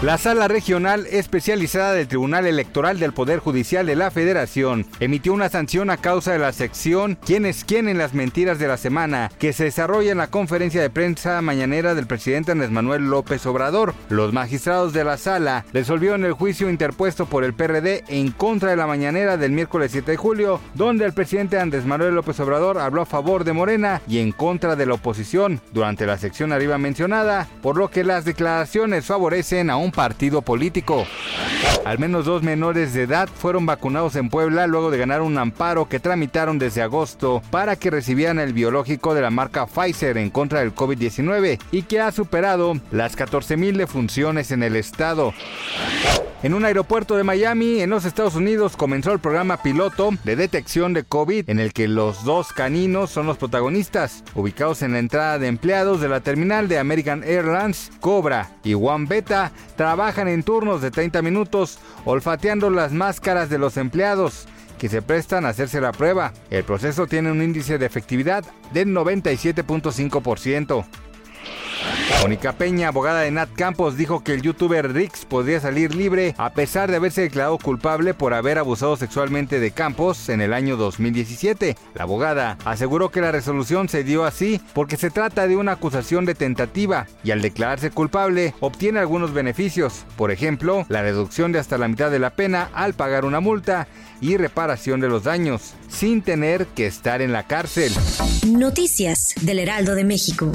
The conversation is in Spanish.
La Sala Regional Especializada del Tribunal Electoral del Poder Judicial de la Federación emitió una sanción a causa de la sección ¿Quién es quién en las mentiras de la semana? que se desarrolla en la conferencia de prensa mañanera del presidente Andrés Manuel López Obrador. Los magistrados de la sala resolvieron el juicio interpuesto por el PRD en contra de la mañanera del miércoles 7 de julio, donde el presidente Andrés Manuel López Obrador habló a favor de Morena y en contra de la oposición durante la sección arriba mencionada, por lo que las declaraciones favorecen a un partido político. Al menos dos menores de edad fueron vacunados en Puebla luego de ganar un amparo que tramitaron desde agosto para que recibieran el biológico de la marca Pfizer en contra del COVID-19 y que ha superado las 14.000 defunciones en el estado. En un aeropuerto de Miami, en los Estados Unidos, comenzó el programa piloto de detección de COVID, en el que los dos caninos son los protagonistas, ubicados en la entrada de empleados de la terminal de American Airlines, Cobra y One Beta, trabajan en turnos de 30 minutos, olfateando las máscaras de los empleados que se prestan a hacerse la prueba. El proceso tiene un índice de efectividad del 97.5%. Mónica Peña, abogada de Nat Campos, dijo que el youtuber Rix podría salir libre a pesar de haberse declarado culpable por haber abusado sexualmente de Campos en el año 2017. La abogada aseguró que la resolución se dio así porque se trata de una acusación de tentativa y al declararse culpable obtiene algunos beneficios, por ejemplo, la reducción de hasta la mitad de la pena al pagar una multa y reparación de los daños, sin tener que estar en la cárcel. Noticias del Heraldo de México.